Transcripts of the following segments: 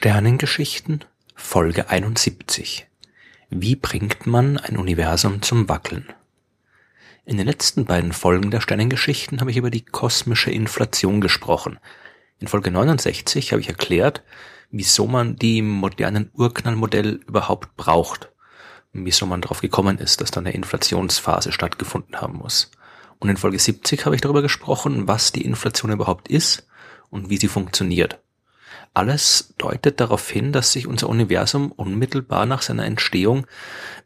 Sternengeschichten Folge 71 Wie bringt man ein Universum zum Wackeln? In den letzten beiden Folgen der Sternengeschichten habe ich über die kosmische Inflation gesprochen. In Folge 69 habe ich erklärt, wieso man die modernen Urknallmodell überhaupt braucht wieso man darauf gekommen ist, dass da eine Inflationsphase stattgefunden haben muss. Und in Folge 70 habe ich darüber gesprochen, was die Inflation überhaupt ist und wie sie funktioniert. Alles deutet darauf hin, dass sich unser Universum unmittelbar nach seiner Entstehung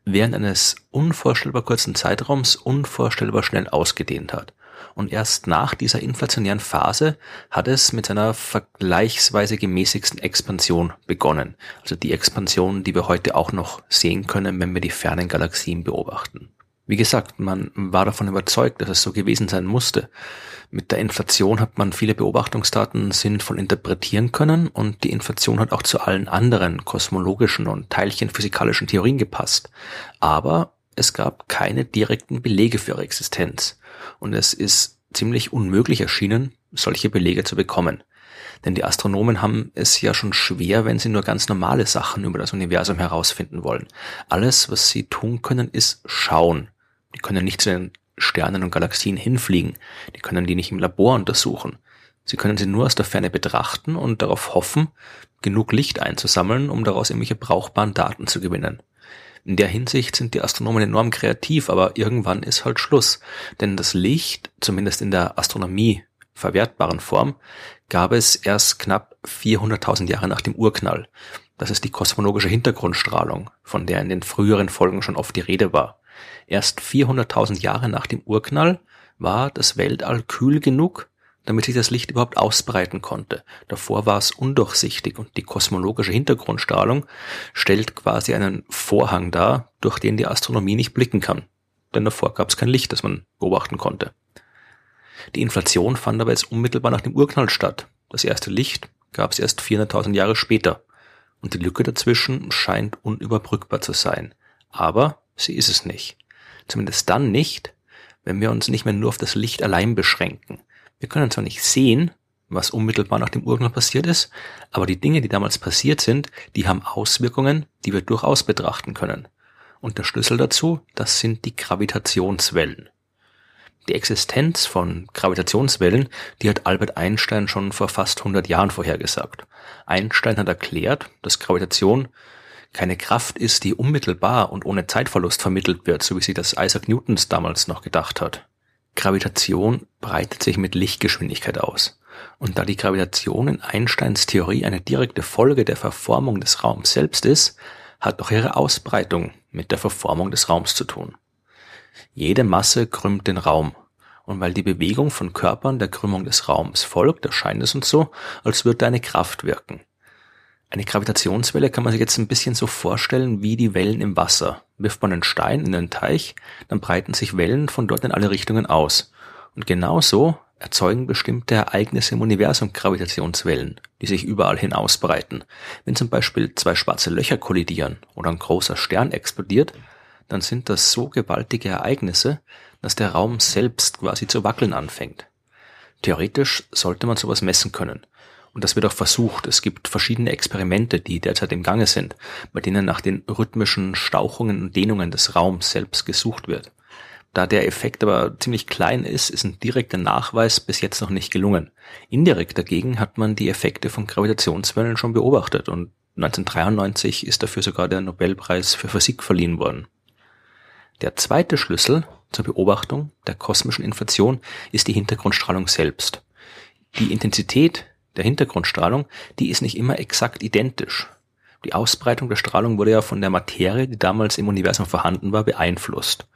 während eines unvorstellbar kurzen Zeitraums unvorstellbar schnell ausgedehnt hat. Und erst nach dieser inflationären Phase hat es mit seiner vergleichsweise gemäßigsten Expansion begonnen. Also die Expansion, die wir heute auch noch sehen können, wenn wir die fernen Galaxien beobachten. Wie gesagt, man war davon überzeugt, dass es so gewesen sein musste. Mit der Inflation hat man viele Beobachtungsdaten sinnvoll interpretieren können und die Inflation hat auch zu allen anderen kosmologischen und teilchenphysikalischen Theorien gepasst. Aber es gab keine direkten Belege für ihre Existenz. Und es ist ziemlich unmöglich erschienen, solche Belege zu bekommen. Denn die Astronomen haben es ja schon schwer, wenn sie nur ganz normale Sachen über das Universum herausfinden wollen. Alles, was sie tun können, ist schauen. Die können nicht zu den Sternen und Galaxien hinfliegen. Die können die nicht im Labor untersuchen. Sie können sie nur aus der Ferne betrachten und darauf hoffen, genug Licht einzusammeln, um daraus irgendwelche brauchbaren Daten zu gewinnen. In der Hinsicht sind die Astronomen enorm kreativ, aber irgendwann ist halt Schluss. Denn das Licht, zumindest in der Astronomie verwertbaren Form, gab es erst knapp 400.000 Jahre nach dem Urknall. Das ist die kosmologische Hintergrundstrahlung, von der in den früheren Folgen schon oft die Rede war. Erst 400.000 Jahre nach dem Urknall war das Weltall kühl genug, damit sich das Licht überhaupt ausbreiten konnte. Davor war es undurchsichtig und die kosmologische Hintergrundstrahlung stellt quasi einen Vorhang dar, durch den die Astronomie nicht blicken kann. Denn davor gab es kein Licht, das man beobachten konnte. Die Inflation fand aber jetzt unmittelbar nach dem Urknall statt. Das erste Licht gab es erst 400.000 Jahre später. Und die Lücke dazwischen scheint unüberbrückbar zu sein. Aber sie ist es nicht. Zumindest dann nicht, wenn wir uns nicht mehr nur auf das Licht allein beschränken. Wir können zwar nicht sehen, was unmittelbar nach dem Urknall passiert ist, aber die Dinge, die damals passiert sind, die haben Auswirkungen, die wir durchaus betrachten können. Und der Schlüssel dazu, das sind die Gravitationswellen. Die Existenz von Gravitationswellen, die hat Albert Einstein schon vor fast 100 Jahren vorhergesagt. Einstein hat erklärt, dass Gravitation keine Kraft ist, die unmittelbar und ohne Zeitverlust vermittelt wird, so wie sie das Isaac Newtons damals noch gedacht hat. Gravitation breitet sich mit Lichtgeschwindigkeit aus. Und da die Gravitation in Einsteins Theorie eine direkte Folge der Verformung des Raums selbst ist, hat auch ihre Ausbreitung mit der Verformung des Raums zu tun. Jede Masse krümmt den Raum. Und weil die Bewegung von Körpern der Krümmung des Raums folgt, erscheint es uns so, als würde eine Kraft wirken. Eine Gravitationswelle kann man sich jetzt ein bisschen so vorstellen wie die Wellen im Wasser. Wirft man einen Stein in einen Teich, dann breiten sich Wellen von dort in alle Richtungen aus. Und genauso erzeugen bestimmte Ereignisse im Universum Gravitationswellen, die sich überall hin ausbreiten. Wenn zum Beispiel zwei schwarze Löcher kollidieren oder ein großer Stern explodiert, dann sind das so gewaltige Ereignisse, dass der Raum selbst quasi zu wackeln anfängt. Theoretisch sollte man sowas messen können. Und das wird auch versucht. Es gibt verschiedene Experimente, die derzeit im Gange sind, bei denen nach den rhythmischen Stauchungen und Dehnungen des Raums selbst gesucht wird. Da der Effekt aber ziemlich klein ist, ist ein direkter Nachweis bis jetzt noch nicht gelungen. Indirekt dagegen hat man die Effekte von Gravitationswellen schon beobachtet und 1993 ist dafür sogar der Nobelpreis für Physik verliehen worden. Der zweite Schlüssel zur Beobachtung der kosmischen Inflation ist die Hintergrundstrahlung selbst. Die Intensität der Hintergrundstrahlung, die ist nicht immer exakt identisch. Die Ausbreitung der Strahlung wurde ja von der Materie, die damals im Universum vorhanden war, beeinflusst.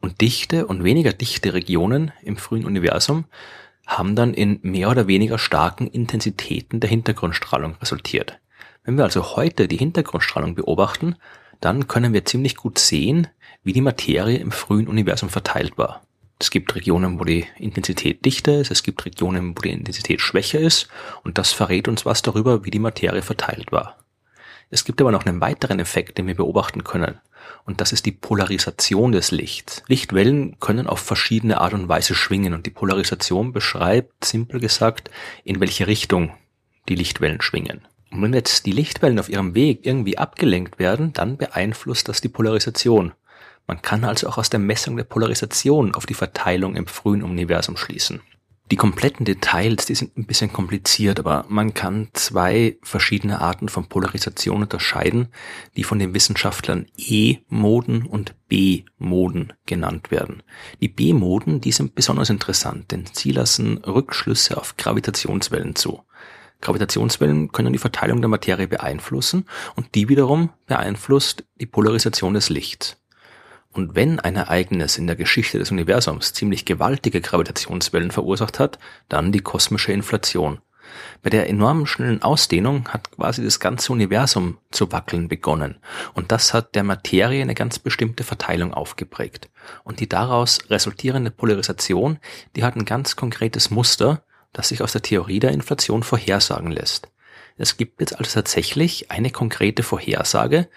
Und dichte und weniger dichte Regionen im frühen Universum haben dann in mehr oder weniger starken Intensitäten der Hintergrundstrahlung resultiert. Wenn wir also heute die Hintergrundstrahlung beobachten, dann können wir ziemlich gut sehen, wie die Materie im frühen Universum verteilt war. Es gibt Regionen, wo die Intensität dichter ist, es gibt Regionen, wo die Intensität schwächer ist und das verrät uns was darüber, wie die Materie verteilt war. Es gibt aber noch einen weiteren Effekt, den wir beobachten können und das ist die Polarisation des Lichts. Lichtwellen können auf verschiedene Art und Weise schwingen und die Polarisation beschreibt, simpel gesagt, in welche Richtung die Lichtwellen schwingen. Und wenn jetzt die Lichtwellen auf ihrem Weg irgendwie abgelenkt werden, dann beeinflusst das die Polarisation. Man kann also auch aus der Messung der Polarisation auf die Verteilung im frühen Universum schließen. Die kompletten Details, die sind ein bisschen kompliziert, aber man kann zwei verschiedene Arten von Polarisation unterscheiden, die von den Wissenschaftlern E-Moden und B-Moden genannt werden. Die B-Moden, die sind besonders interessant, denn sie lassen Rückschlüsse auf Gravitationswellen zu. Gravitationswellen können die Verteilung der Materie beeinflussen und die wiederum beeinflusst die Polarisation des Lichts. Und wenn ein Ereignis in der Geschichte des Universums ziemlich gewaltige Gravitationswellen verursacht hat, dann die kosmische Inflation. Bei der enormen schnellen Ausdehnung hat quasi das ganze Universum zu wackeln begonnen. Und das hat der Materie eine ganz bestimmte Verteilung aufgeprägt. Und die daraus resultierende Polarisation, die hat ein ganz konkretes Muster, das sich aus der Theorie der Inflation vorhersagen lässt. Es gibt jetzt also tatsächlich eine konkrete Vorhersage,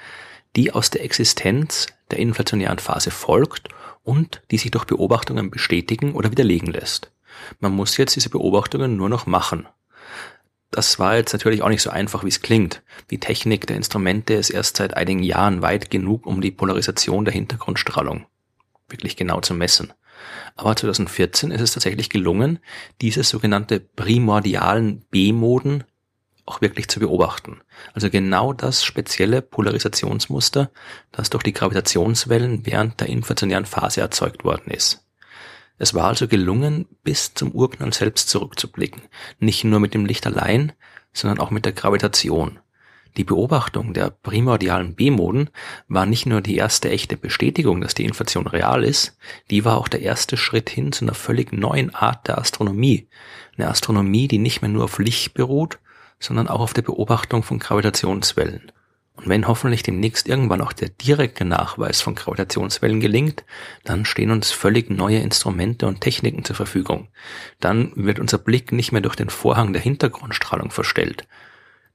die aus der Existenz der inflationären Phase folgt und die sich durch Beobachtungen bestätigen oder widerlegen lässt. Man muss jetzt diese Beobachtungen nur noch machen. Das war jetzt natürlich auch nicht so einfach, wie es klingt. Die Technik der Instrumente ist erst seit einigen Jahren weit genug, um die Polarisation der Hintergrundstrahlung wirklich genau zu messen. Aber 2014 ist es tatsächlich gelungen, diese sogenannte primordialen B-Moden auch wirklich zu beobachten. Also genau das spezielle Polarisationsmuster, das durch die Gravitationswellen während der inflationären Phase erzeugt worden ist. Es war also gelungen, bis zum Urknall selbst zurückzublicken. Nicht nur mit dem Licht allein, sondern auch mit der Gravitation. Die Beobachtung der primordialen B-Moden war nicht nur die erste echte Bestätigung, dass die Inflation real ist, die war auch der erste Schritt hin zu einer völlig neuen Art der Astronomie. Eine Astronomie, die nicht mehr nur auf Licht beruht, sondern auch auf der Beobachtung von Gravitationswellen. Und wenn hoffentlich demnächst irgendwann auch der direkte Nachweis von Gravitationswellen gelingt, dann stehen uns völlig neue Instrumente und Techniken zur Verfügung. Dann wird unser Blick nicht mehr durch den Vorhang der Hintergrundstrahlung verstellt.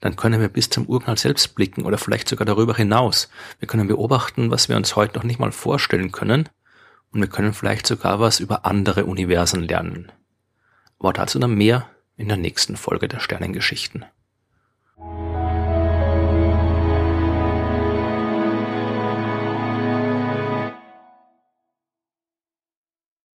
Dann können wir bis zum Urknall selbst blicken oder vielleicht sogar darüber hinaus. Wir können beobachten, was wir uns heute noch nicht mal vorstellen können. Und wir können vielleicht sogar was über andere Universen lernen. Aber dazu dann mehr in der nächsten Folge der Sternengeschichten.